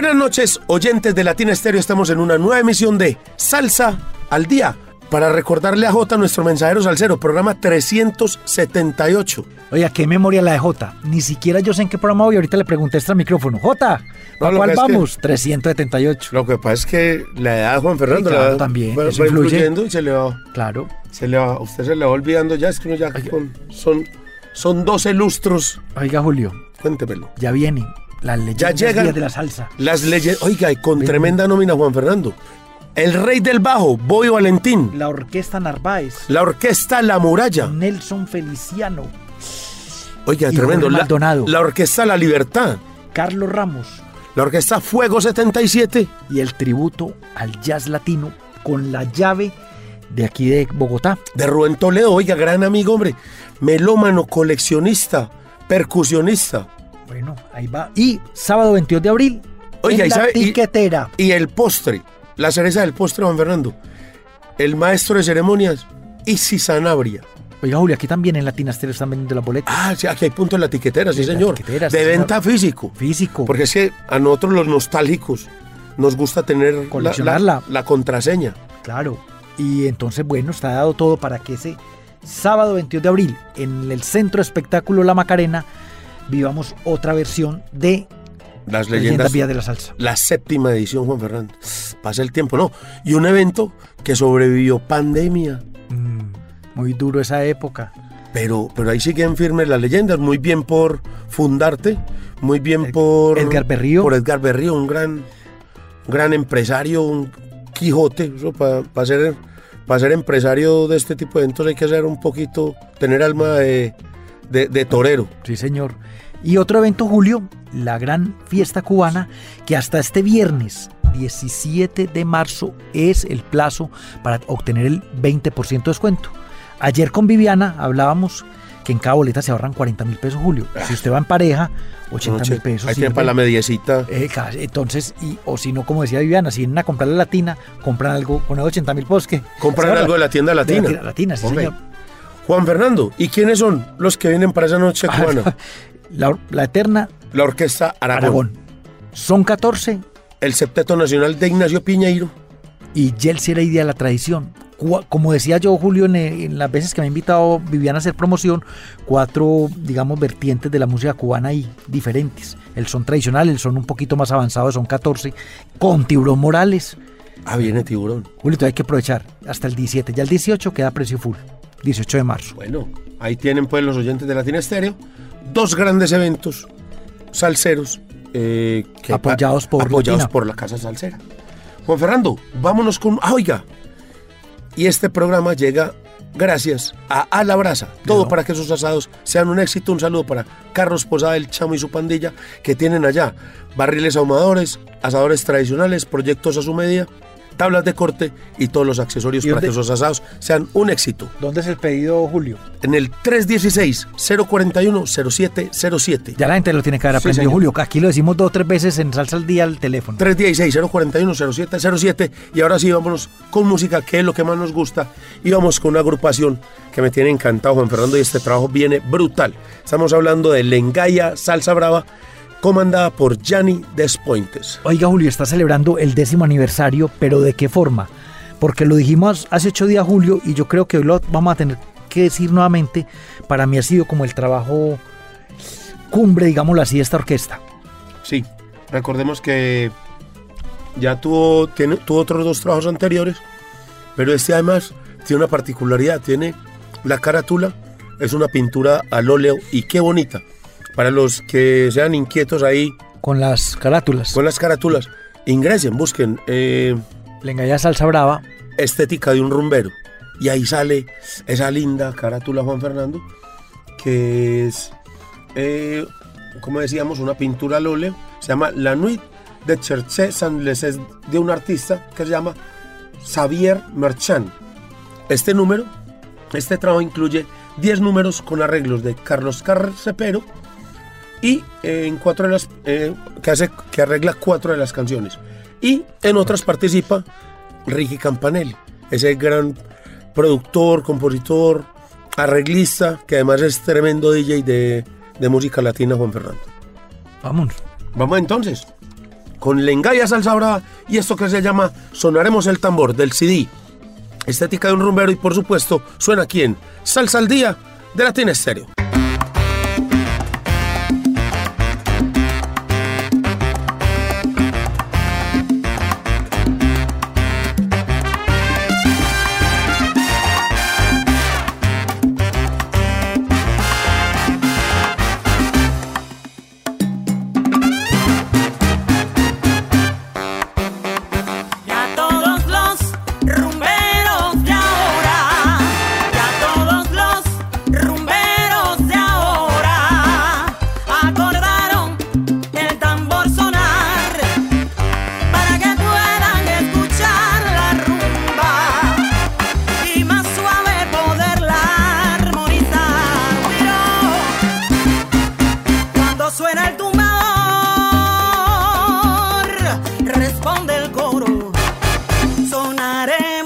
Buenas noches, oyentes de Latina Estéreo. Estamos en una nueva emisión de Salsa al Día. Para recordarle a Jota, nuestro mensajero salsero, programa 378. Oiga, qué memoria la de Jota. Ni siquiera yo sé en qué programa voy. Ahorita le pregunté extra micrófono. Jota, No, ¿a cuál es que- vamos? 378. Lo que pasa es que la edad de Juan Fernando Sí, la claro, edad también, va, eso va influye. influyendo y se le va, Claro. se le va, usted se le va olvidando ya, es que uno ya con- son, son 12 lustros. Oiga, Julio, Cuéntemelo. ya viene. La leyenda llegan. de la salsa. Las leyes, oiga, y con tremenda nómina Juan Fernando. El rey del bajo, Boy Valentín. La orquesta Narváez. La orquesta La Muralla. Nelson Feliciano. Oiga, Y tremendo. La, la orquesta La Libertad. Carlos Ramos. La orquesta Fuego 77. Y el tributo al jazz latino con la llave de aquí de Bogotá. De Rubén Toledo, oiga, gran amigo, hombre. Melómano, coleccionista, percusionista. Bueno, ahí va. Y sábado 22 de abril. Oiga, en la sabe- y- tiquetera. Y el postre, la cereza del postre, Juan Fernando. El maestro de ceremonias, Isi Sanabria. Oiga, Julio, aquí también en Latina Stereo están vendiendo la boleta. Ah, sí, aquí hay punto en la tiquetera, sí, señor. tiquetera, sí, de señor. venta físico. Físico. Porque es que a nosotros los nostálgicos nos gusta tener la- la, la contraseña. Claro. Y entonces, bueno, está dado todo para que ese sábado 22 de abril, en el Centro Espectáculo La Macarena, vivamos otra versión de Las Leyendas. Vía de la Salsa. La séptima edición, Juan Fernando. Pasa el tiempo, ¿no? Y un evento que sobrevivió pandemia. Mm, muy duro esa época. Pero, pero ahí siguen firmes las leyendas. Muy bien por fundarte. Muy bien por. Edgar Berrío. Por Edgar Berrío, un gran, gran empresario, un Quijote. Para ser, para ser empresario de este tipo de eventos hay que ser un poquito. tener alma de, de- de torero. Sí, señor. Y otro evento, Julio, la gran fiesta cubana, que hasta este viernes 17 de marzo es el plazo para obtener el 20% de descuento. Ayer con Viviana hablábamos que en cada boleta se ahorran 40 mil pesos, Julio. Si usted va en pareja, 80 mil pesos. Tiene sirve. para la mediecita. Eh, entonces, y, o si no, como decía Viviana, si vienen a comprar la latina, compran algo con 80 mil pesos que Compran algo de la tienda De la latina. tienda latina, sí, señor. Juan Fernando, ¿y quiénes son los que vienen para esa noche cubana? La, eterna La Orquesta Aragón. Aragón. Son 14 El Septeto Nacional de Ignacio Piñeiro. y Yeltsin era idea de la tradición. Como decía yo, Julio, en, en las veces que me ha invitado Viviana a hacer promoción, cuatro, digamos, vertientes de la música cubana y diferentes. El son tradicional, el son un poquito más avanzado, son 14, con Tiburón Morales. Ah, viene Tiburón. Julio, hay que aprovechar hasta el 17. Ya el 18 queda precio full, 18 de marzo. Bueno, ahí tienen pues los oyentes de Latina Estéreo. Dos grandes eventos salseros. eh, que Apoyados por apoyados Latina. por la Casa Salsera. Juan Fernando, vámonos con... Ah, oiga. Y este programa llega gracias a A la Brasa. Todo para que esos asados sean un éxito. Un saludo para Carlos Posada, el Chamo y su pandilla que tienen allá. Barriles ahumadores, asadores tradicionales, proyectos a su medida, tablas de corte y todos los accesorios ¿Y para que esos asados sean un éxito. ¿Dónde es el pedido, Julio? En el 316-041-0707. Ya la gente lo tiene que haber aprendido. Julio. Aquí lo decimos dos o tres veces en salsa al día al teléfono. 316-041-0707. Y ahora sí, vámonos con música, que es lo que más nos gusta. Y vamos con una agrupación que me tiene encantado, Juan Fernando, y este trabajo viene brutal. Estamos hablando de Lengaya Salsa Brava, comandada por Gianni Despointes. Oiga, Julio, está celebrando el décimo aniversario, pero ¿de qué forma? Porque lo dijimos hace ocho días, Julio, y yo creo que hoy lo vamos a tener que decir nuevamente. Para mí ha sido como el trabajo cumbre, digámoslo así, de esta orquesta. Sí, recordemos que ya tuvo, tiene, tuvo otros dos trabajos anteriores, pero este además tiene una particularidad, tiene la carátula, es una pintura al óleo y qué bonita. Para los que sean inquietos ahí Con las carátulas. con las carátulas, ingresen, busquen eh, Lengaya Salsa Brava. estética de un rumbero. Y ahí sale esa linda carátula Juan Fernando, que es eh, como decíamos, una pintura al óleo. Se llama La Nuit de Cherché Saint-Les es de un artista que se llama Xavier Marchand. Este número, este trabajo incluye 10 números con arreglos de Carlos Carcepero y eh, en cuatro de las eh, que hace que arregla cuatro de las canciones y en otras participa Ricky Campanelli, ese gran productor, compositor, arreglista que además es tremendo DJ de, de música latina Juan Fernando. Vamos. Vamos entonces con Lengaya Salsa Brava y esto que se llama Sonaremos el tambor del CD. Estética de un rumbero y por supuesto suena aquí en Salsa al Día de Latina Estéreo. haré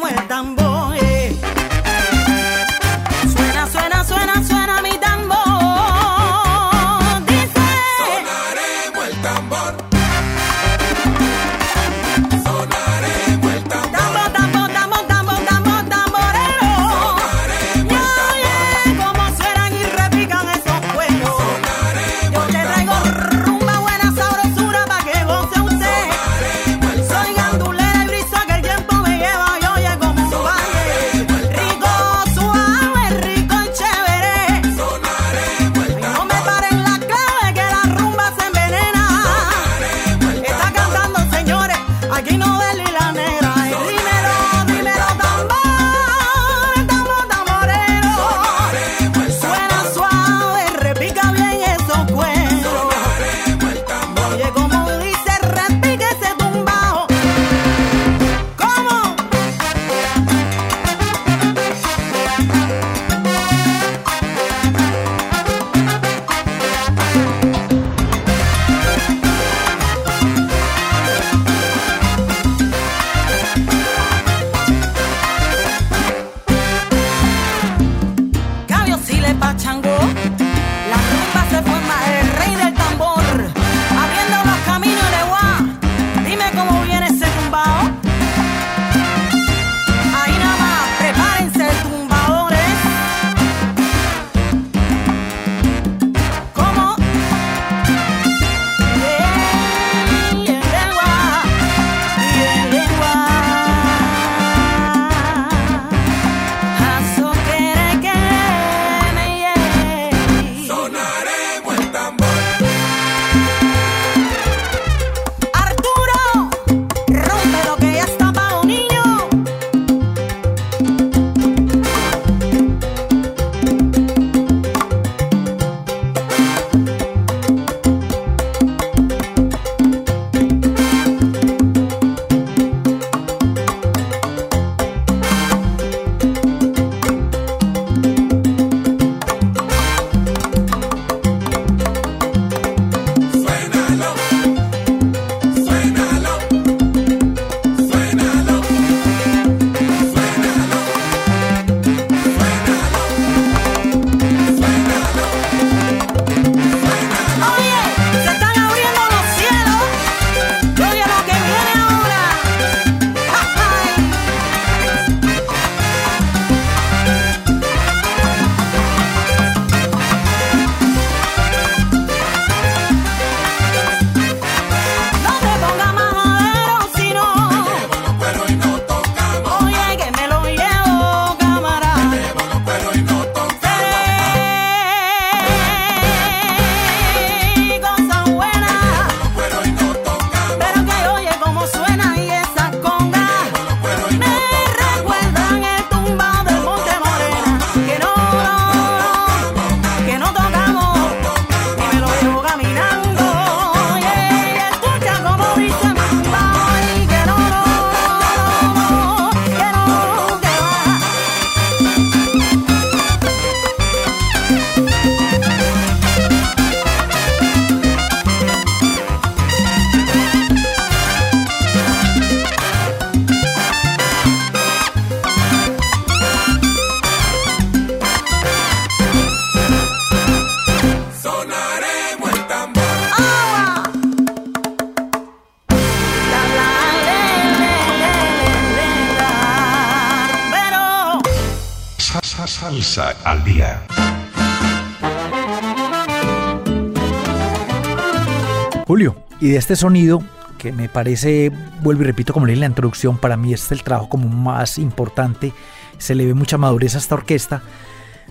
este sonido que me parece, vuelvo y repito como leí en la introducción, para mí este es el trabajo como más importante, se le ve mucha madurez a esta orquesta.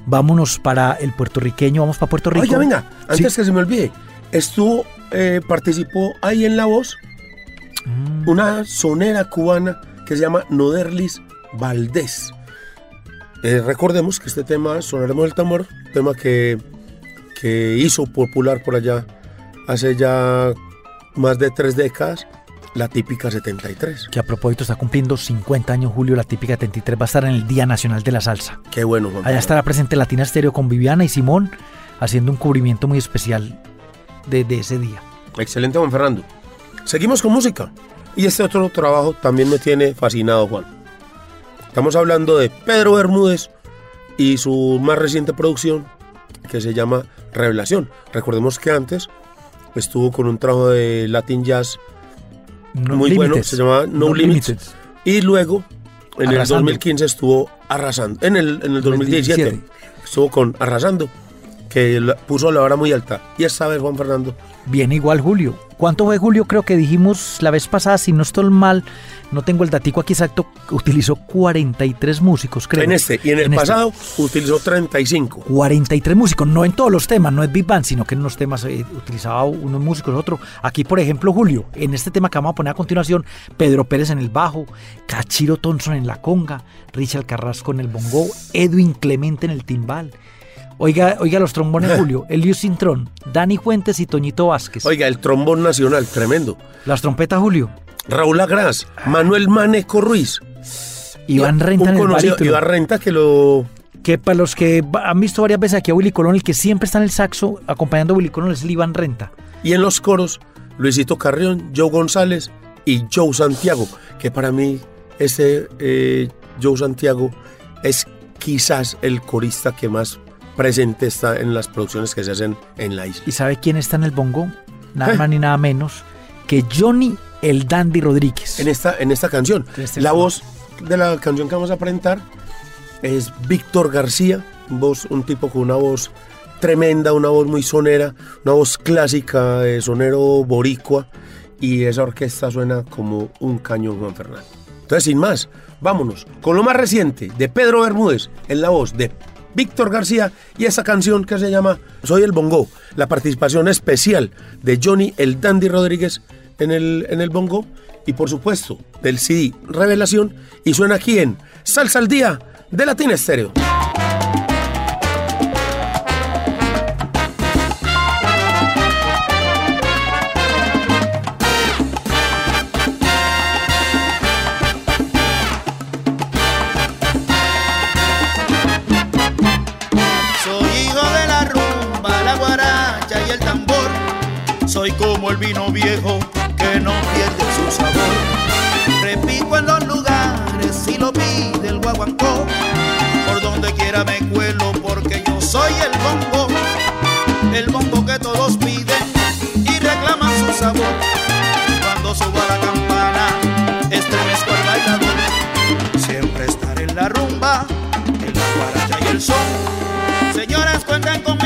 Vámonos para el puertorriqueño, vamos para Puerto Rico. Oiga, venga, antes Sí. que se me olvide, estuvo, eh, participó ahí en La Voz Mm. una sonera cubana que se llama Noderlis Valdés. Eh, recordemos que este tema, Sonaremos el Tambor, tema que, que hizo popular por allá hace ya más de tres décadas, la típica 73. que a propósito está cumpliendo 50 años Julio, la típica 73 va a estar en el Día Nacional de la Salsa. Qué bueno, Juan Allá estará presente Latina Stereo con Viviana y Simón haciendo un cubrimiento muy especial de, de ese día. Excelente, Juan Fernando. Seguimos con música. Y este otro trabajo también me tiene fascinado, Juan. Estamos hablando de Pedro Bermúdez y su más reciente producción que se llama Revelación. Recordemos que antes estuvo con un trabajo de Latin Jazz No muy bueno, Límites. se llamaba No, Limits. Y luego, en el Arrasando. 2015 estuvo arrasando. En el, en el 2017 2017. estuvo con Arrasando, que puso la vara muy alta. Y esta vez, Juan Fernando, Bien igual Julio. ¿Cuánto fue Julio? Creo que dijimos la vez pasada, si no estoy mal, no tengo el datico aquí exacto, utilizó 43 músicos, creo. en este y en el este. pasado utilizó 35. 43 músicos, no en todos los temas, no es Big Band, sino que en unos temas eh, utilizaba unos músicos, otro. Aquí, por ejemplo, Julio, en este tema que vamos a poner a continuación, Pedro Pérez en el bajo, Cachiro Thompson en la conga, Richard Carrasco en el bongo, Edwin Clemente en el timbal. Oiga, oiga los trombones, Julio, Elius Cintrón, Dani Fuentes y Toñito Vázquez. Oiga, el trombón nacional, tremendo. Las trompetas, Julio, Raúl Agras, Manuel Maneco Ruiz. Iván Renta un en el barítono. Iván Renta que lo... Que para los que han visto varias veces aquí a Willy Colón, el que siempre está en el saxo acompañando a Willy Colón es el Iván Renta. Y en los coros, Luisito Carrión, Joe González y Joe Santiago, que para mí este eh, Joe Santiago es quizás el corista que más presente está en las producciones que se hacen en la isla. ¿Y sabe quién está en el bongo? Nada Eh. más ni nada menos que Johnny el Dandy Rodríguez. En esta, en esta canción, Este la voz de la canción que vamos a presentar es Víctor García, voz, un tipo con una voz tremenda, una voz muy sonera, una voz clásica de sonero boricua y esa orquesta suena como un cañón Juan Fernando. Entonces, sin más, vámonos con lo más reciente de Pedro Bermúdez en la voz de Víctor García y esa canción que se llama Soy el Bongo, la participación especial de Johnny el Dandy Rodríguez en el, en el bongo y por supuesto del CD Revelación y suena aquí en Salsa al Día de Latina Estéreo. El vino viejo que no pierde su sabor. Repico en los lugares si lo pide el guaguancó. Por donde quiera me cuelo porque yo soy el bongo. El bongo que todos piden y reclaman su sabor. Cuando suba la campana, estremezco al bailador. Siempre estaré en la rumba, en la guaracha y el son. Señores, cuenten conmigo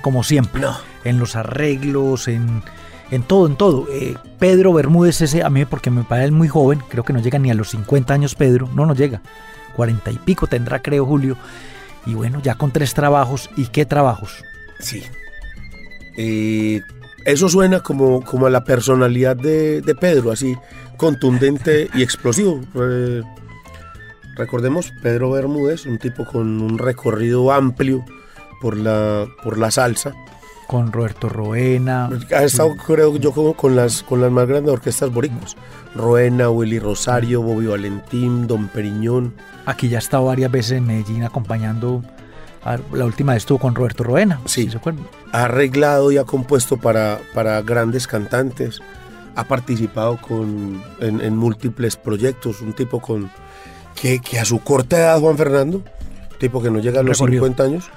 Como siempre. En los arreglos, en, en todo, en todo. Eh, Pedro Bermúdez, ese a mí, porque me parece muy joven, creo que no llega ni a los 50 años Pedro, no, no llega. 40 y pico tendrá, creo, Julio. Y bueno, ya con tres trabajos. ¿Y qué trabajos? Sí. Eh, eso suena como, como a la personalidad de, de Pedro, así contundente y explosivo. Eh, recordemos, Pedro Bermúdez, un tipo con un recorrido amplio por la, por la salsa. Con Roberto Roena. Ha estado, creo yo, con, con las, con las más grandes orquestas boricuas. Roena, Willy Rosario, Bobby Valentín, Don Periñón. Aquí ya ha estado varias veces en Medellín acompañando. a- la última vez estuvo con Roberto Roena. Sí. ¿sí se? Ha arreglado y ha compuesto para, para grandes cantantes. Ha participado con, en, en múltiples proyectos. Un tipo con que, que a su corta edad, Juan Fernando, tipo que no llega a los Recorrido. 50 años,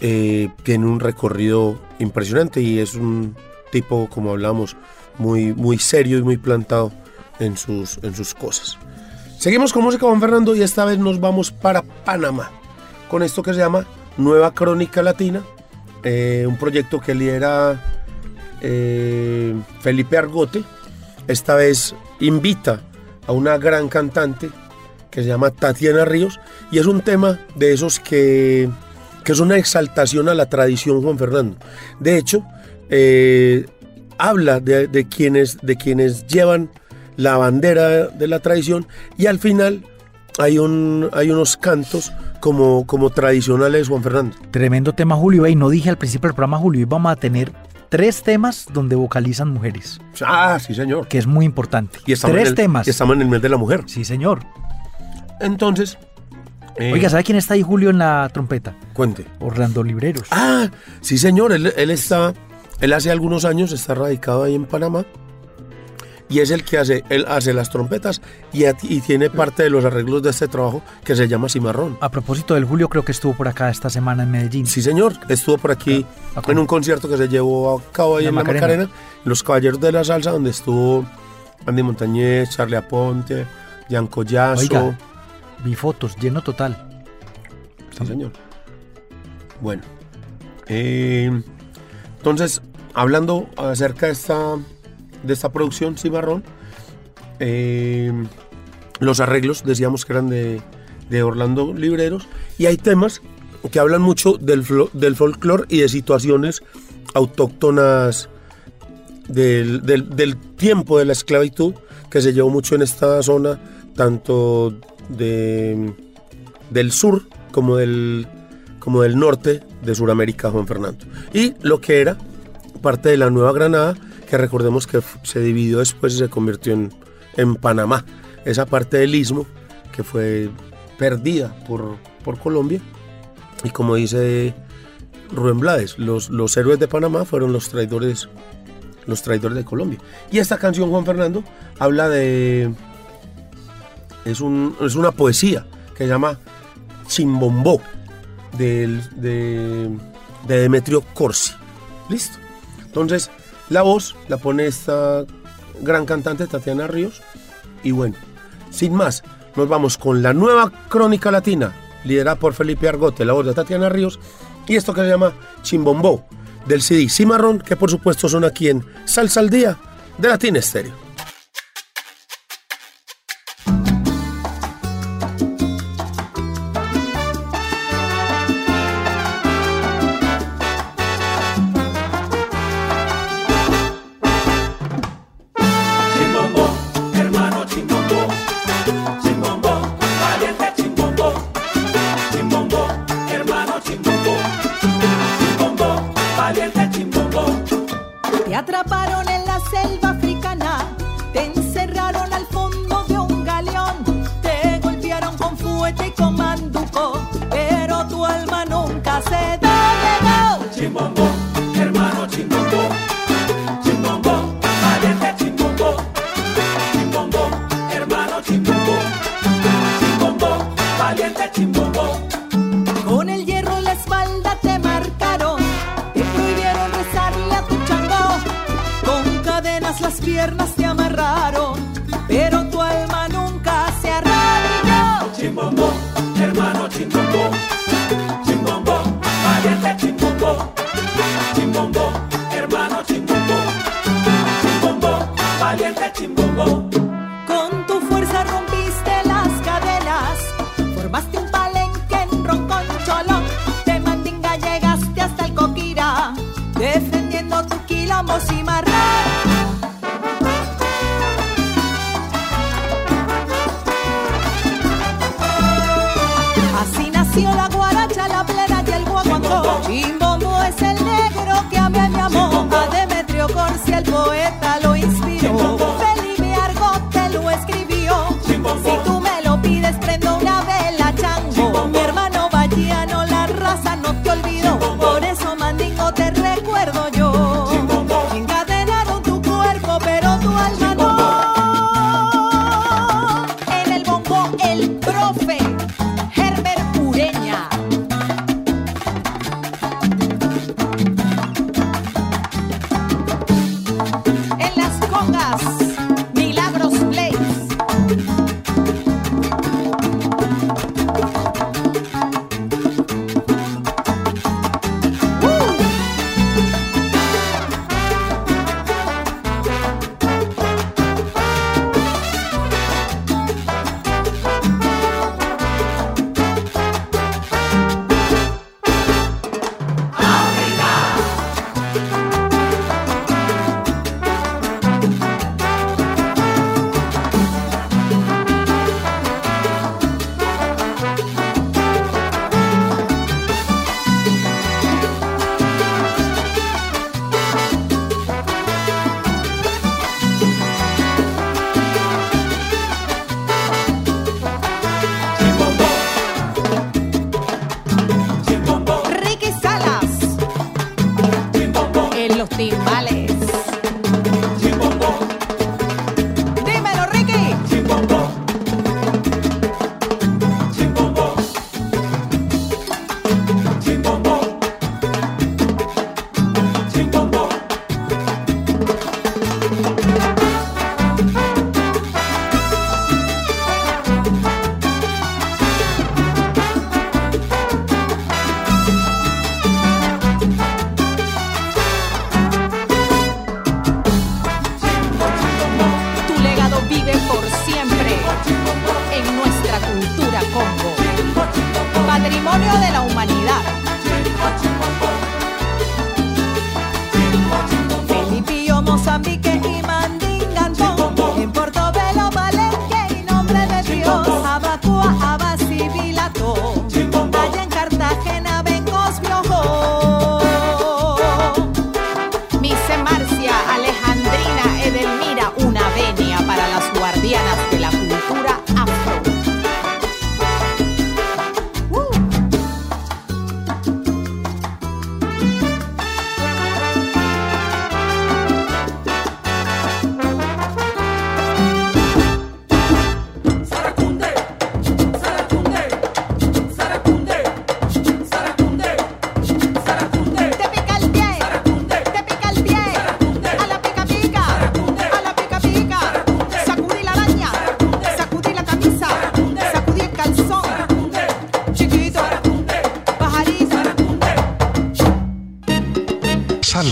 eh, tiene un recorrido impresionante y es un tipo, como hablamos, muy, muy serio y muy plantado en sus, en sus cosas. Seguimos con música Juan Fernando y esta vez nos vamos para Panamá con esto que se llama Nueva Crónica Latina, eh, un proyecto que lidera eh, Felipe Argote. Esta vez invita a una gran cantante que se llama Tatiana Ríos y es un tema de esos que, que es una exaltación a la tradición Juan Fernando. De hecho, eh, habla de, de quienes, de quienes llevan la bandera de la tradición y al final hay, un, hay unos cantos como, como tradicionales Juan Fernando. Tremendo tema, Julio. Y no dije al principio del programa, Julio, y vamos a tener tres temas donde vocalizan mujeres, Ah, sí señor. que es muy importante. Y estamos, tres en el, temas. y estamos en el mes de la mujer. Sí, señor. Entonces, eh, Oiga, ¿sabe quién está ahí, Julio, en la trompeta? cuente. Orlando Libreros. Ah, sí señor, él, él está, él hace algunos años está radicado ahí en Panamá y es el que hace, él hace las trompetas y, a- y tiene parte de los arreglos de este trabajo que se llama Cimarrón. A propósito del Julio, creo que estuvo por acá esta semana en Medellín. Sí señor, estuvo por aquí en un concierto que se llevó a cabo ahí La en la Macarena. Macarena, en Los Caballeros de la Salsa, donde estuvo Andy Montañez, Charlie Aponte, Jan Collazo. Oiga. Vi fotos, lleno total. Sí, señor. Bueno. eh, entonces, hablando acerca de esta, de esta producción Cimarrón, eh, los arreglos decíamos que eran de, de Orlando Libreros y hay temas que hablan mucho del, del folclore y de situaciones autóctonas del, del- del tiempo de la esclavitud que se llevó mucho en esta zona, tanto de, del sur como del, como del norte de Sudamérica, Juan Fernando. Y lo que era parte de la Nueva Granada, que recordemos que se dividió después y se convirtió en, en Panamá. Esa parte del istmo que fue perdida por, por Colombia. Y como dice Rubén Blades, los, los héroes de Panamá fueron los traidores, los traidores de Colombia. Y esta canción, Juan Fernando, habla de... Es, un- es una poesía que se llama Chimbombó de, de Demetrio Corsi. Listo. Entonces, la voz la pone esta gran cantante Tatiana Ríos. Y bueno, sin más, nos vamos con la nueva crónica latina, liderada por Felipe Argote, la voz de Tatiana Ríos, y esto que se llama Chimbombó, del CD Cimarrón, que por supuesto son aquí en Salsa al Día de Latina Estéreo.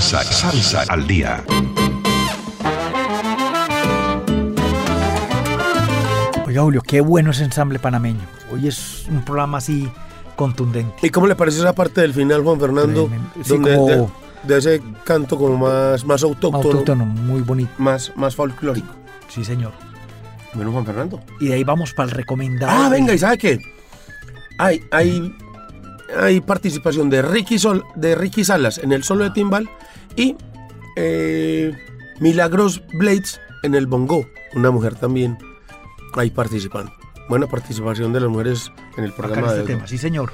Salsa, salsa al día. Oiga, Julio, qué bueno ese ensamble panameño. Hoy es un programa así contundente. ¿Y cómo le parece esa parte del final, Juan Fernando? Tremendo. Sí, donde como- de, de ese canto como más, más autóctono, Autóctono, muy bonito. Más, más folclórico. Sí, señor. Bueno, Juan Fernando. Y de ahí vamos para el recomendado. Ah, venga, ¿y sabe qué? Hay, hay, hay participación de Ricky, Sol, de Ricky Salas en el solo de timbal y eh, Milagros Blades en el bongo. Una mujer también ahí participando. Buena participación de las mujeres en el programa este de tema, sí, señor.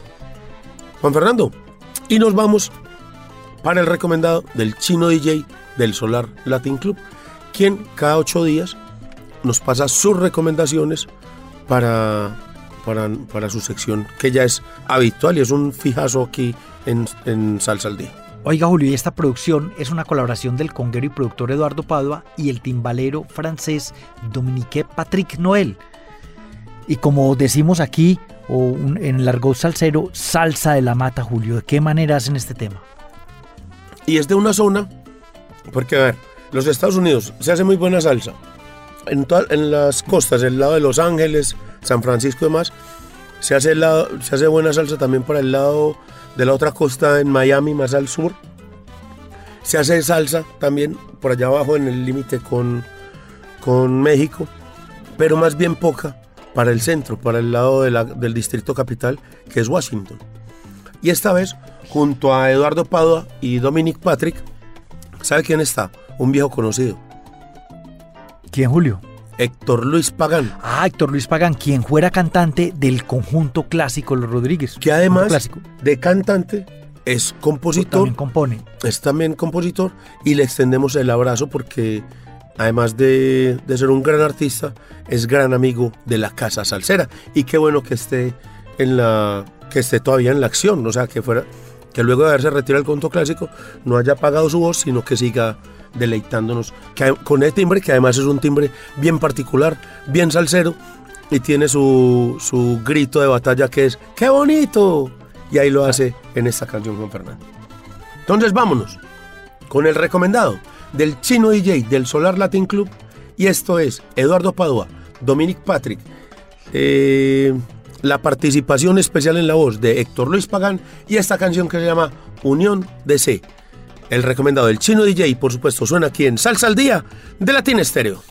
Juan Fernando. Y nos vamos para el recomendado del chino DJ del Solar Latin Club, quien cada ocho días nos pasa sus recomendaciones para, para, para su sección, que ya es habitual y es un fijazo aquí en, en Salsa al Día. Oiga, Julio, y esta producción es una colaboración del conguero y productor Eduardo Padua y el timbalero francés Dominique Patrick Noel. Y como decimos aquí, o un- en el argot salsero, salsa de la mata, Julio. ¿De qué manera hacen este tema? Y es de una zona, porque a ver, los Estados Unidos se hace muy buena salsa. En, toda- en las costas, el lado de Los Ángeles, San Francisco y se hace, se hace buena salsa también para el lado de la otra costa en Miami, más al sur. Se hace salsa también por allá abajo en el límite con, con México, pero más bien poca para el centro, para el lado de la- del distrito capital, que es Washington. Y esta vez, junto a Eduardo Padua y Dominic Patrick, ¿sabe quién está? un viejo conocido, ¿Quién, Julio? Héctor Luis Pagán, Ah, Héctor Luis Pagán, quien fuera cantante del conjunto clásico Los Rodríguez. que además de cantante es compositor, También compone. es también compositor y le extendemos el abrazo porque además de, de ser un gran artista, es gran amigo de la Casa Salsera y qué bueno que esté en la que esté todavía en la acción, o sea, que fuera que luego de haberse retirado el conjunto clásico no haya apagado su voz, sino que siga deleitándonos con el timbre que además es un timbre bien particular, bien salsero y tiene su, su grito de batalla que es ¡qué bonito! Y ahí lo hace en esta canción Juan Fernando. Entonces vámonos con el recomendado del chino DJ del Solar Latin Club y esto es Eduardo Padua, Dominic Patrick, eh, la participación especial en la voz de Héctor Luis Pagán y esta canción que se llama Unión de C. El recomendado del chino DJ, por supuesto, suena aquí en Salsa al Día de Latin Estéreo.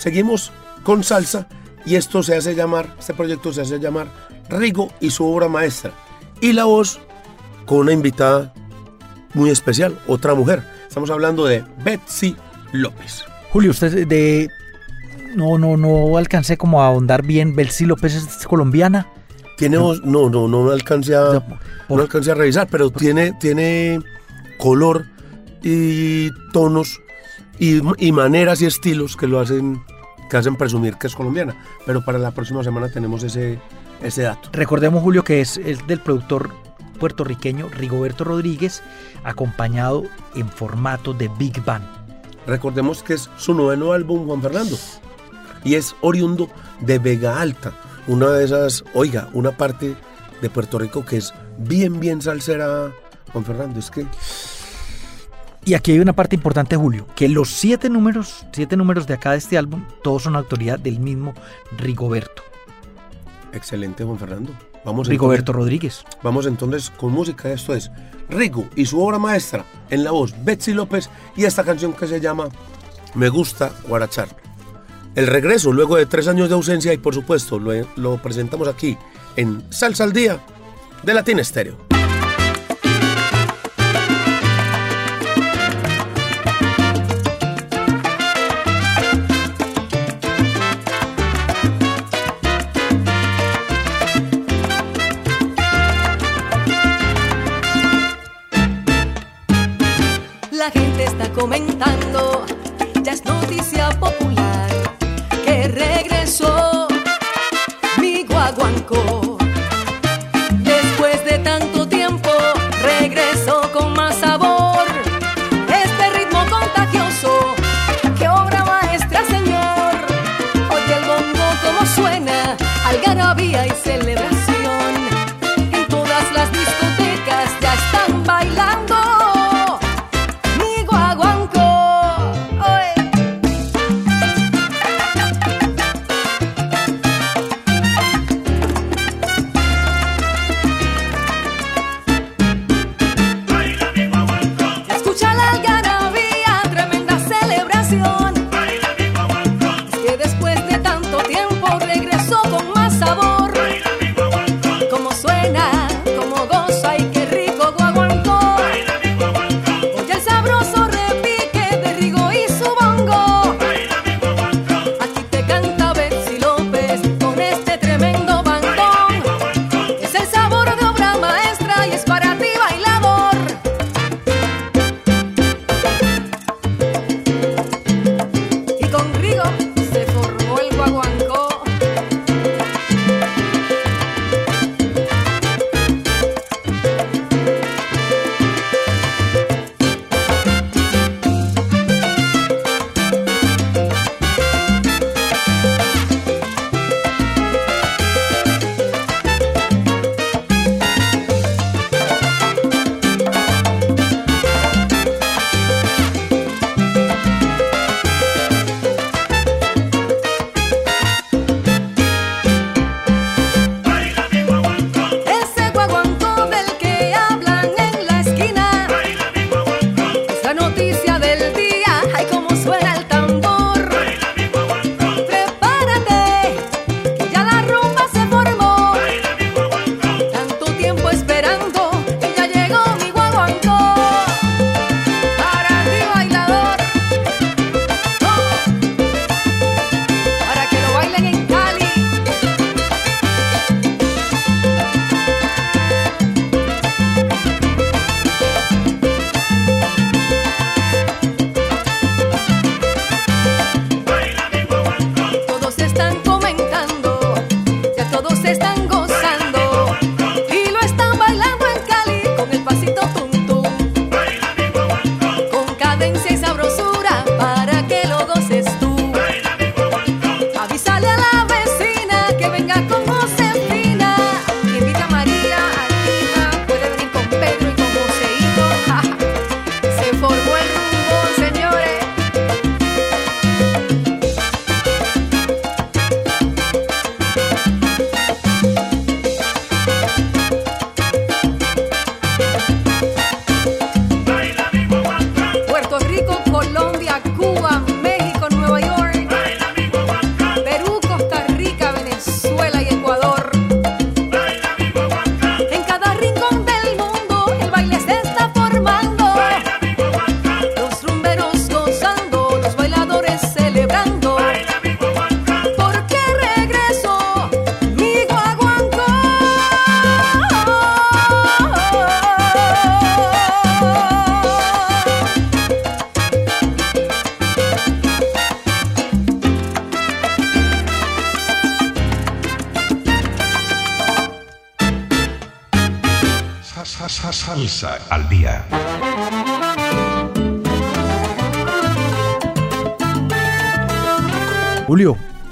Seguimos con salsa y esto se hace llamar, este proyecto se hace llamar Rigo y su obra maestra. Y la voz con una invitada muy especial, otra mujer. Estamos hablando de Betsy López. Julio, usted de... No, no, no alcancé como a ahondar bien. Betsy López es colombiana. Tiene voz, no, no, no me alcancé a, no alcancé a revisar, pero tiene, tiene color y tonos y, y maneras y estilos que lo hacen que hacen presumir que es colombiana. Pero para la próxima semana tenemos ese, ese dato. Recordemos, Julio, que es, es del productor puertorriqueño Rigoberto Rodríguez, acompañado en formato de Big Band. Recordemos que es su noveno álbum, Juan Fernando. Y es oriundo de Vega Alta, una de esas, oiga, una parte de Puerto Rico que es bien, bien salsera, Juan Fernando. Es que Y aquí hay una parte importante, Julio, que los siete números, siete números de acá de este álbum, todos son autoridad del mismo Rigoberto. Excelente, Juan Fernando. Vamos Rigoberto entonces- Rodríguez. Vamos entonces con música. Esto es Rigo y su obra maestra en la voz Betsy López y esta canción que se llama Me gusta guarachar. El regreso luego de tres años de ausencia y por supuesto lo, lo presentamos aquí en Salsa al Día de Latina Estéreo. Gente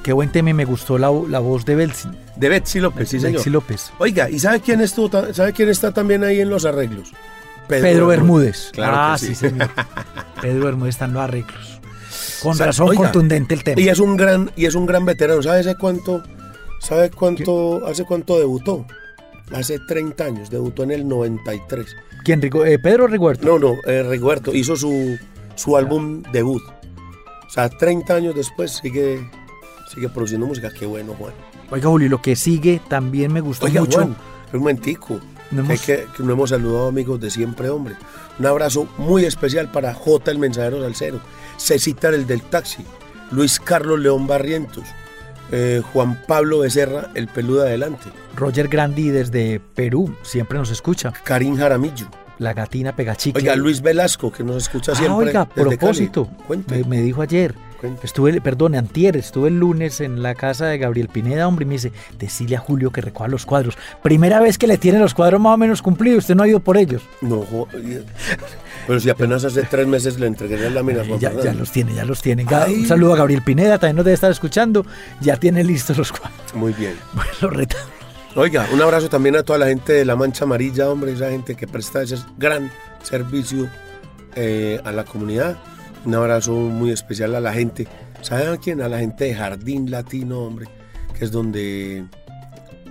qué buen tema y me gustó la, la voz de Betsy. De Betsy López, sí, señor. Betsy López. Oiga, ¿y sabe quién, estuvo sabe quién está también ahí en los arreglos? Pedro, Bermúdez. Claro ah, que sí. señor. Pedro Bermúdez está en los arreglos. Con razón oiga, contundente el tema. Y es un gran, y es un gran veterano. ¿Sabe hace cuánto, sabe cuánto, hace cuánto debutó? Hace 30 años, debutó en el 93. ¿Quién? Eh, Pedro Riguerto. No, no, eh, Rigoberto hizo su, su álbum debut. O sea, 30 años después sigue, sigue produciendo música. Qué bueno, Juan. Oiga, Julio, lo que sigue también me gustó Oiga, mucho. Juan, un momentico. No que, hemos- que- que no hemos saludado amigos de siempre, hombre. Un abrazo muy especial para J, el mensajero salsero, Cecita, el del taxi, Luis Carlos León Barrientos, eh, Juan Pablo Becerra, el peludo de adelante, Roger Grandi desde Perú siempre nos escucha. Karim Jaramillo. La gatina pegachicle. Oiga, Luis Velasco, que nos escucha Ah, siempre. oiga, a propósito, me, me dijo ayer, Estuve, perdón, antier, estuve el lunes en la casa de Gabriel Pineda, hombre, y me dice, decile a Julio que recoja los cuadros. Primera vez que le tienen los cuadros más o menos cumplidos, usted no ha ido por ellos. No, pero si apenas hace tres meses le entregué la lámina a Juan Ya, ya los tiene, ya los tiene. Ay. Un saludo a Gabriel Pineda, también nos debe estar escuchando, ya tiene listos los cuadros. Muy bien. Bueno, los reta- Oiga, un abrazo también a toda la gente de La Mancha Amarilla, hombre, esa gente que presta ese gran servicio eh, a la comunidad. Un abrazo muy especial a la gente. ¿Saben a quién? A la gente de Jardín Latino, hombre, que es donde,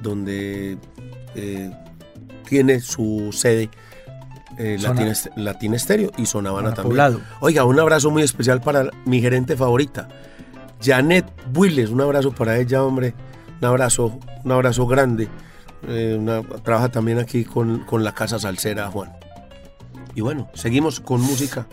donde eh, tiene su sede eh, Latina, Latina Estéreo y Sonavana también. Poblado. Oiga, un abrazo muy especial para mi gerente favorita, Janet Builes. Un abrazo para ella, hombre. Un abrazo, un abrazo grande. Eh, una- trabaja también aquí con, con la Casa Salsera, Juan. Y bueno, seguimos con música.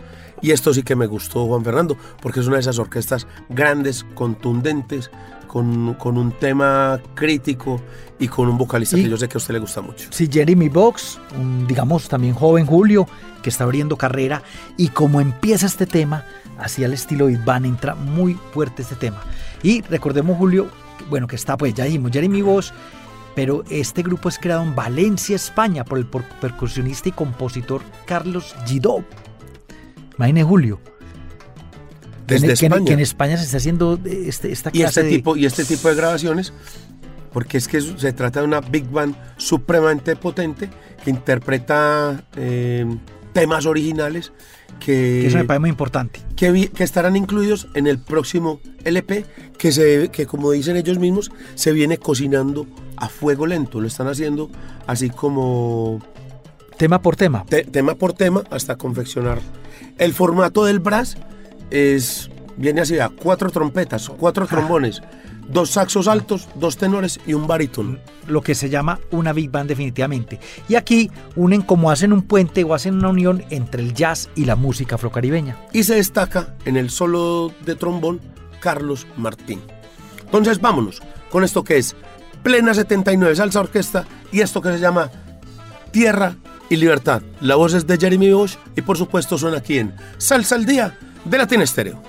Y esto sí que me gustó, Juan Fernando, porque es una de esas orquestas grandes, contundentes, con, con un tema crítico y con un vocalista Y- que yo sé que a usted le gusta mucho. Sí, Jeremy Box, un, digamos también joven Julio, que está abriendo carrera. Y como empieza este tema, así al estilo Bang, entra muy fuerte este tema. Y recordemos, Julio, bueno, que está, pues ya dijimos, Jeremy Box, pero este grupo es creado en Valencia, España, por el percusionista y compositor Carlos Gidó. Imagine Julio. Desde que España. que en España se está haciendo este, esta y clase este, de... tipo, y este tipo de grabaciones, porque es que se trata de una big band supremamente potente que interpreta eh, temas originales que, que eso me parece muy importante. que, estarán incluidos en el próximo LP que, se, que como dicen ellos mismos, se viene cocinando a fuego lento. Lo están haciendo así como Tema por tema. te- tema por tema hasta confeccionar. El formato del brass es, viene así, a cuatro trompetas, cuatro trombones, dos saxos altos, dos tenores y un barítono. lo que se llama una big band definitivamente. Y aquí unen como hacen un puente o hacen una unión entre el jazz y la música afrocaribeña. Y se destaca en el solo de trombón Carlos Martín. Entonces vámonos con esto que es Plena 79 Salsa Orquesta y esto que se llama Tierra Libertad. La voz es de Jeremy Bosch y por supuesto suena aquí en Salsa al Día de Latin Estéreo.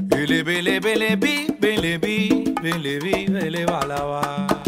Bele bele bele bi bele Vive, vive, le va a lavar.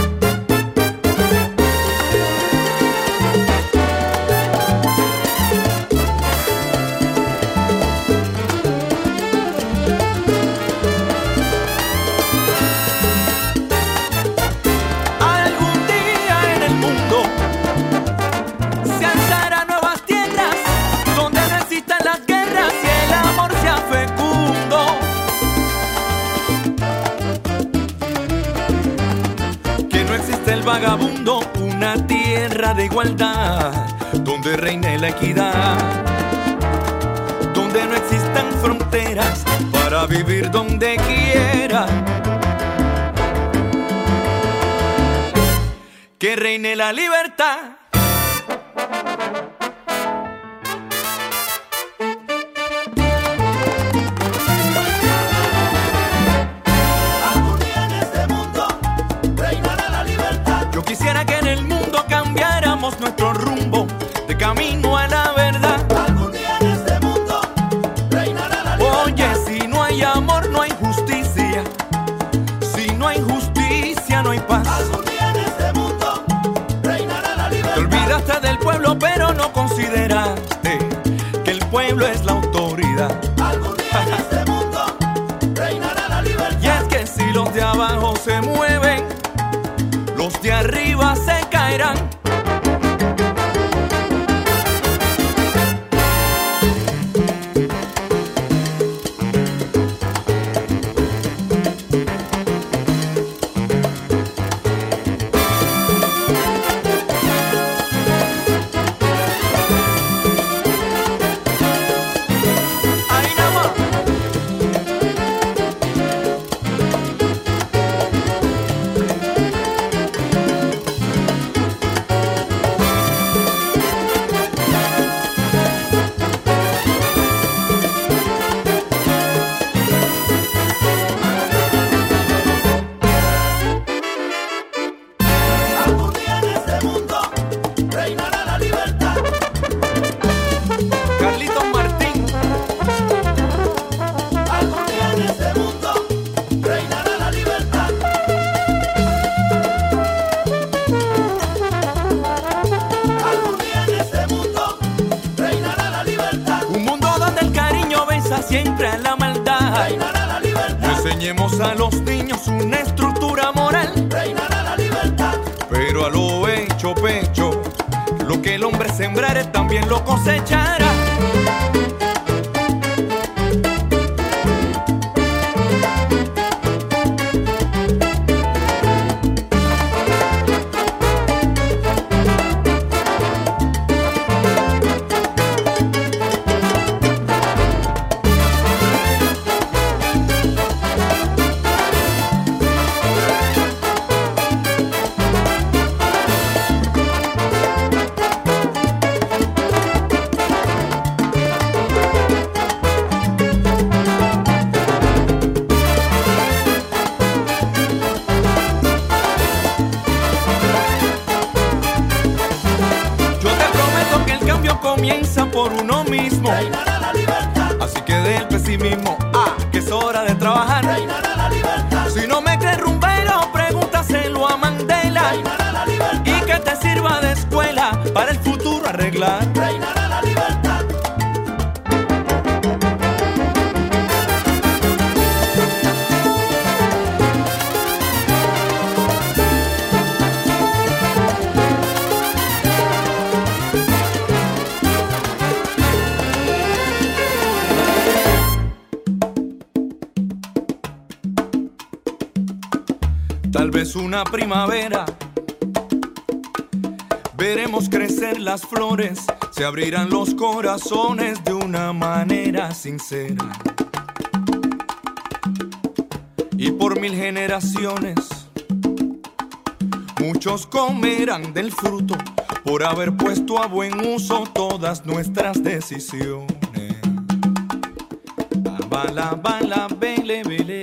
donde reine la equidad, donde no existan fronteras para vivir donde quiera. Que reine la libertad. Arriba se caerán. Mismo. Reinará la libertad. Así que del pesimismo, ah, que es hora de trabajar. Reinará la libertad. Si no me crees rumbero, pregúntaselo a Mandela. Reinará la libertad. Y que te sirva de escuela para el futuro arreglar. Una primavera. Veremos crecer las flores, se abrirán los corazones de una manera sincera. Y por mil generaciones, muchos comerán del fruto por haber puesto a buen uso todas nuestras decisiones. Bala, bala, bele, bele.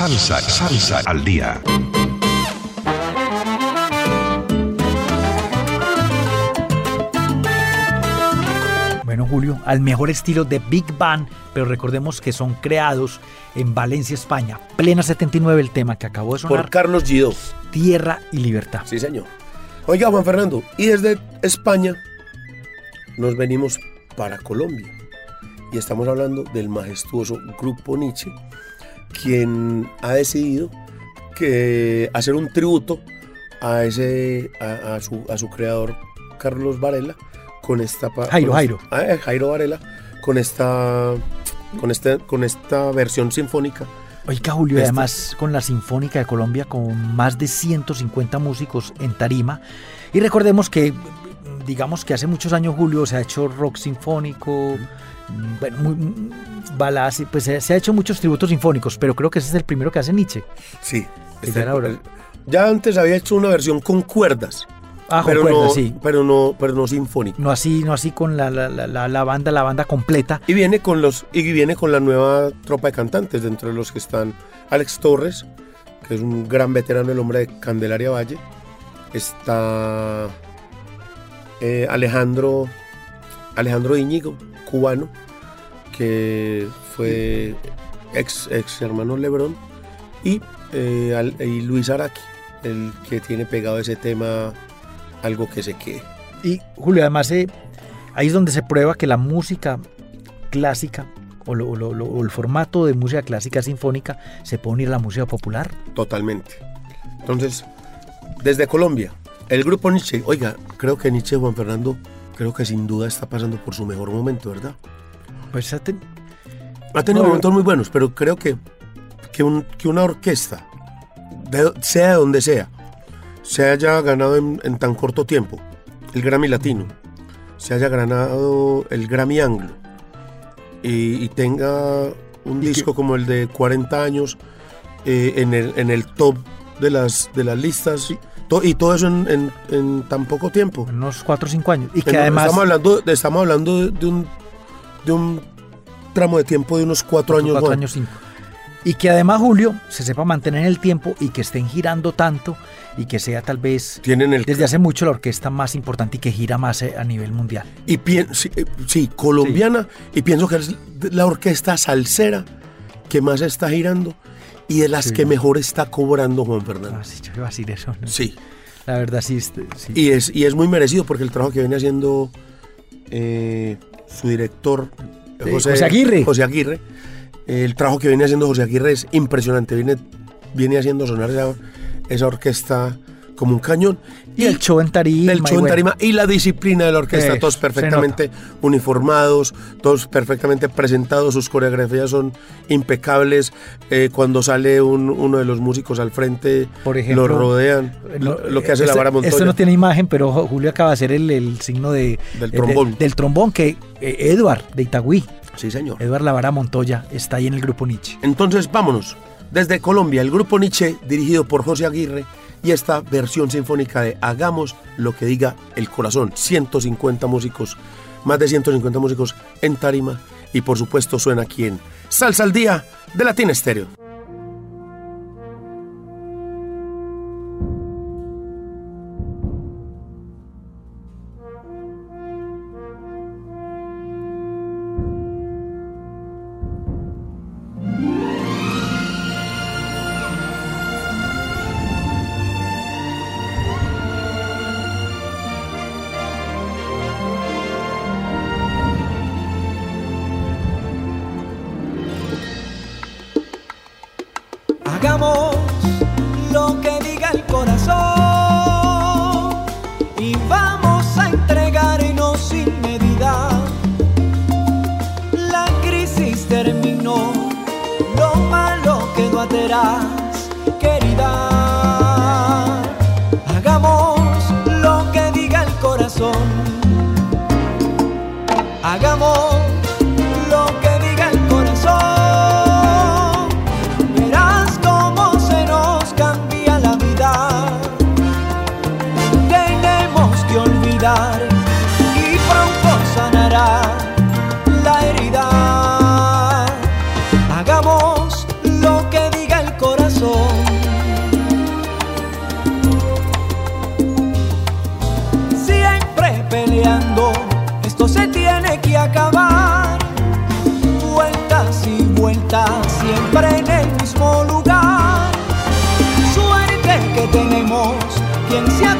Salsa, salsa al día. Bueno, Julio, al mejor estilo de Big Band, pero recordemos que son creados en Valencia, España. Plena 79 el tema que acabó de sonar. Por Carlos Gido. Tierra y libertad. Sí, señor. Oiga, Juan Fernando, y desde España nos venimos para Colombia. Y estamos hablando del majestuoso Grupo Nietzsche, quien ha decidido que hacer un tributo a, ese, a, a su, a su creador, Carlos Varela, con esta... Jairo, con- Jairo. Ah, eh, Jairo Varela, con esta, con, este, con esta versión sinfónica Oiga, Julio, y Este- además con la Sinfónica de Colombia, con más de 150 músicos en tarima. Y recordemos que, digamos que hace muchos años, Julio, se ha hecho rock sinfónico, mm, bueno, muy- mm, baladas, y pues se, se ha hecho muchos tributos sinfónicos, pero creo que ese es el primero que hace Nietzsche. Sí. Este- ya antes había hecho una versión con cuerdas. Ah, pero no, sí. Pero no, pero no sinfónica. No así, no así con la, la- la- la- la banda, la banda completa. Y viene con los y viene con la nueva tropa de cantantes, dentro de los que están Alex Torres, que es un gran veterano, el hombre de Candelaria Valle. Está eh, Alejandro Alejandro Íñigo, cubano, que fue ex, ex hermano Lebrón, y, eh, al- y Luis Araki, el que tiene pegado ese tema algo que se quede. Y Julio, además, eh, ahí es donde se prueba que la música clásica o, lo- lo- lo- o el formato de música clásica sinfónica se puede unir a la música popular. Totalmente. Entonces, desde Colombia, el grupo Nietzsche, oiga, creo que Nietzsche, Juan Fernando, creo que sin duda está pasando por su mejor momento, ¿verdad? Pues ha ten- Ha tenido No, momentos muy buenos, pero creo que, que, un- que una orquesta, de- sea de donde sea, se haya ganado en, en tan corto tiempo el Grammy Latino, se haya ganado el Grammy Anglo y, y tenga un disco como el de 40 años eh, en, el, en el top de las, de las listas to- y todo eso en, en- en tan poco tiempo. en unos 4 o 5 años. Y que además... Estamos hablando, de- estamos hablando de, un, de un tramo de tiempo de unos cuatro años. cuatro Juan. años, cinco. Y que además, Julio, se sepa mantener en el tiempo y que estén girando tanto y que sea tal vez Tienen el desde hace mucho la orquesta más importante y que gira más eh, a nivel mundial. y sí, eh, sí, colombiana y pienso que es la orquesta salsera que más está girando y de las Sí. que mejor está cobrando Juan Fernando. Ah, sí, yo iba a decir eso. ¿no? Sí. La verdad, sí. este, sí. Y es, y es muy merecido porque el trabajo que viene haciendo eh, su director José Aguirre. José Aguirre, el trabajo que viene haciendo José Aguirre es impresionante. Viene, viene haciendo sonar esa, esa orquesta como un cañón. Y el show en tarima. El show en bueno. tarima y la disciplina de la orquesta, todos perfectamente uniformados, todos perfectamente presentados, sus coreografías son impecables. eh, cuando sale un- uno de los músicos al frente, Por ejemplo, lo rodean, No, lo, que hace la este- vara Montoya. Esto no tiene imagen, pero Julio acaba de hacer el, el signo de, Del de- trombón. del trombón que eh, Edward de Itagüí, Sí, señor. Edward Lavara Montoya, está ahí en el grupo Nietzsche. Entonces, vámonos. Desde Colombia, el grupo Nietzsche, dirigido por José Aguirre, y esta versión sinfónica de Hagamos lo que diga el corazón. 150 músicos, más de 150 músicos en tarima, y por supuesto suena aquí en Salsa al Día de Latina Estéreo.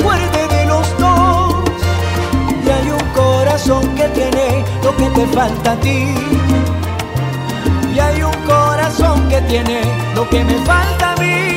De los dos. Y hay un corazón que tiene lo que te falta a ti. Y hay un corazón que tiene lo que me falta a mí.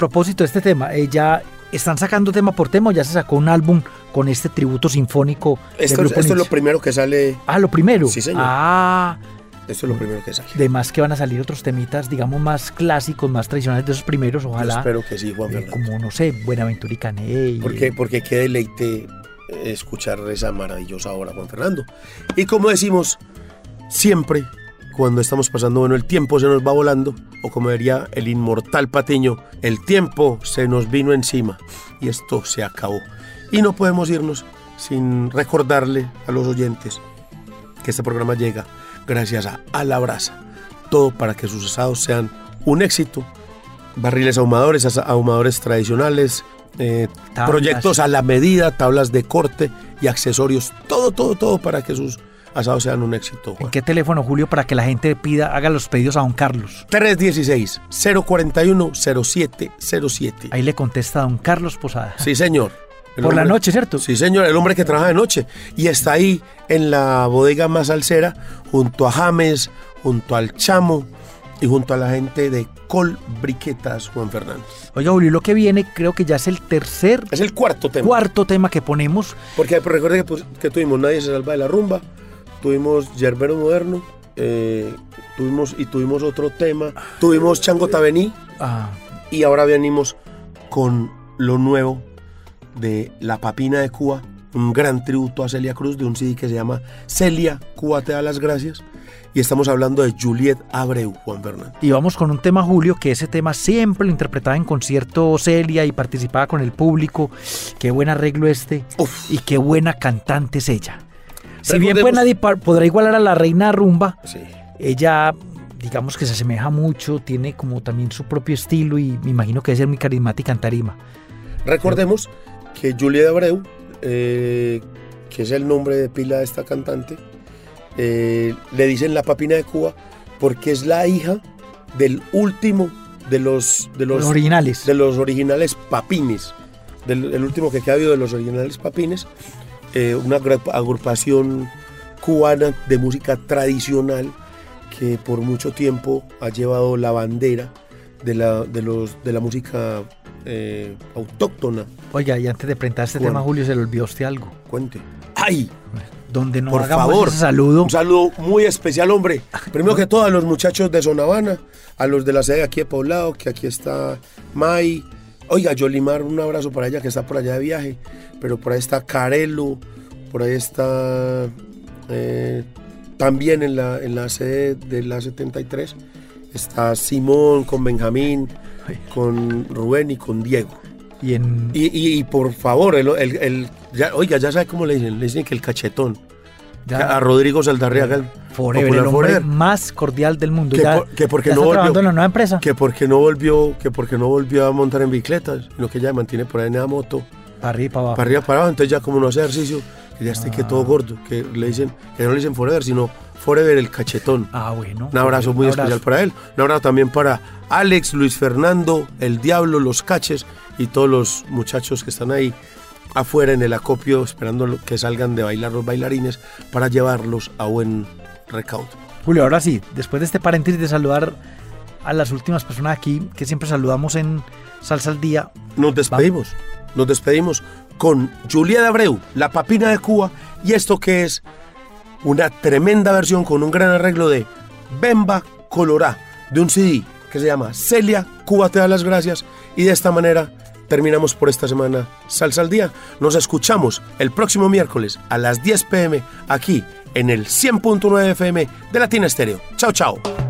Propósito de este tema, eh, ¿ya están sacando tema por tema o ya se sacó un álbum con este tributo sinfónico? Esto, esto es lo primero que sale. Ah, lo primero. Sí, señor. Ah, Esto es lo primero que sale. de más que van a salir otros temitas, digamos, más clásicos, más tradicionales de esos primeros, Yo ojalá. espero que sí, Juan eh, Fernando. como, no sé, Buenaventura y Caney. Porque, porque qué deleite eh, escuchar esa maravillosa obra, Juan Fernando. Y como decimos, siempre cuando estamos pasando bueno, el tiempo se nos va volando, o como diría el inmortal Patiño, el tiempo se nos vino encima y esto se acabó. Y no podemos irnos sin recordarle a los oyentes que este programa llega gracias a A la Brasa. Todo para que sus asados sean un éxito. Barriles ahumadores, ahumadores tradicionales, eh, proyectos a la medida, tablas de corte y accesorios. Todo, todo, todo para que sus asados sean un éxito. ¿En qué teléfono, Julio, para que la gente pida, haga los pedidos a don Carlos? 316-041-0707. Ahí le contesta a don Carlos Posada. Sí, señor. El Por la noche, ¿cierto? Sí, señor, el hombre que trabaja de noche. Y está ahí en la bodega más alcera, junto a James, junto al Chamo y junto a la gente de Col Briquetas, Juan Fernando. Oiga, Julio, lo que viene creo que ya es el tercer, Es el cuarto tema. cuarto tema que ponemos. Porque recuerde que, pues, que tuvimos Nadie se salva de la rumba, tuvimos Yerbero Moderno, eh, tuvimos y tuvimos otro tema, tuvimos Chango Tabení Ah, y ahora venimos con lo nuevo de La Papina de Cuba, un gran tributo a Celia Cruz de un CD que se llama Celia, Cuba te da las gracias. Y estamos hablando de Juliet Abreu, Juan Fernando. y vamos con un tema, Julio, que ese tema siempre lo interpretaba en concierto Celia y participaba con el público. Qué buen arreglo este Uf. y qué buena cantante es ella. Si bien pues nadie podrá igualar a la reina rumba, Sí. ella digamos que se asemeja mucho, tiene como también su propio estilo y me imagino que debe ser muy carismática en tarima. Recordemos que Juliet Abreu, eh, que es el nombre de pila de esta cantante, eh, le dicen la papina de Cuba porque es la hija del último de los de los, Los originales. de los originales papines, del el último que queda vivo de los originales papines, eh, una agrupación cubana de música tradicional que por mucho tiempo ha llevado la bandera de la, de los, de la música eh, autóctona. Oiga, y antes de presentar este Bueno. tema, Julio, se le olvidó usted algo. Cuente. ¡Ay! Donde no Por hagamos favor, ese saludo. un saludo muy especial, hombre. Primero que todo a los muchachos de Zona Habana, a los de la sede aquí de Poblado, que aquí está Mai. Oiga, Yolimar, un abrazo para ella que está por allá de viaje. Pero por ahí está Carelo, por ahí está eh, también en la, en la sede de la 73. Está Simón con Benjamín, con Rubén y con Diego. Y en Y, y- y por favor, el, el- el- ya- oiga, ya sabe cómo le dicen, le dicen que el cachetón. Ya, a Rodrigo Saldarriaga, el Forever, el hombre Forever, más cordial del mundo. Que ya, por- que porque ya no está volvió. trabajando en la nueva empresa. que porque no volvió, que porque no volvió a montar en bicicletas, sino que ya mantiene por ahí en la moto, Para arriba para abajo. para arriba, para abajo, entonces ya como no hace ejercicio, que ya esté que Ah. todo gordo, que le dicen, que no le dicen Forever, sino Forever el cachetón. Ah, bueno. Un abrazo muy Un abrazo. especial para él. Un abrazo también para Alex, Luis Fernando, el Diablo, los Caches y todos los muchachos que están ahí afuera en el acopio esperando que salgan de bailar los bailarines para llevarlos a buen recaudo. Julio, ahora sí, después de este paréntesis de saludar a las últimas personas aquí, que siempre saludamos en Salsa al Día, Nos despedimos, nos despedimos con Julia de Abreu, la papina de Cuba, y esto que es una tremenda versión con un gran arreglo de Bemba Colorá, de un CD que se llama Celia, Cuba te da las gracias, y de esta manera terminamos por esta semana Salsa al Día. Nos escuchamos el próximo miércoles a las 10 pm aquí en el 100.9 FM de Latina Estéreo. Chao, chao.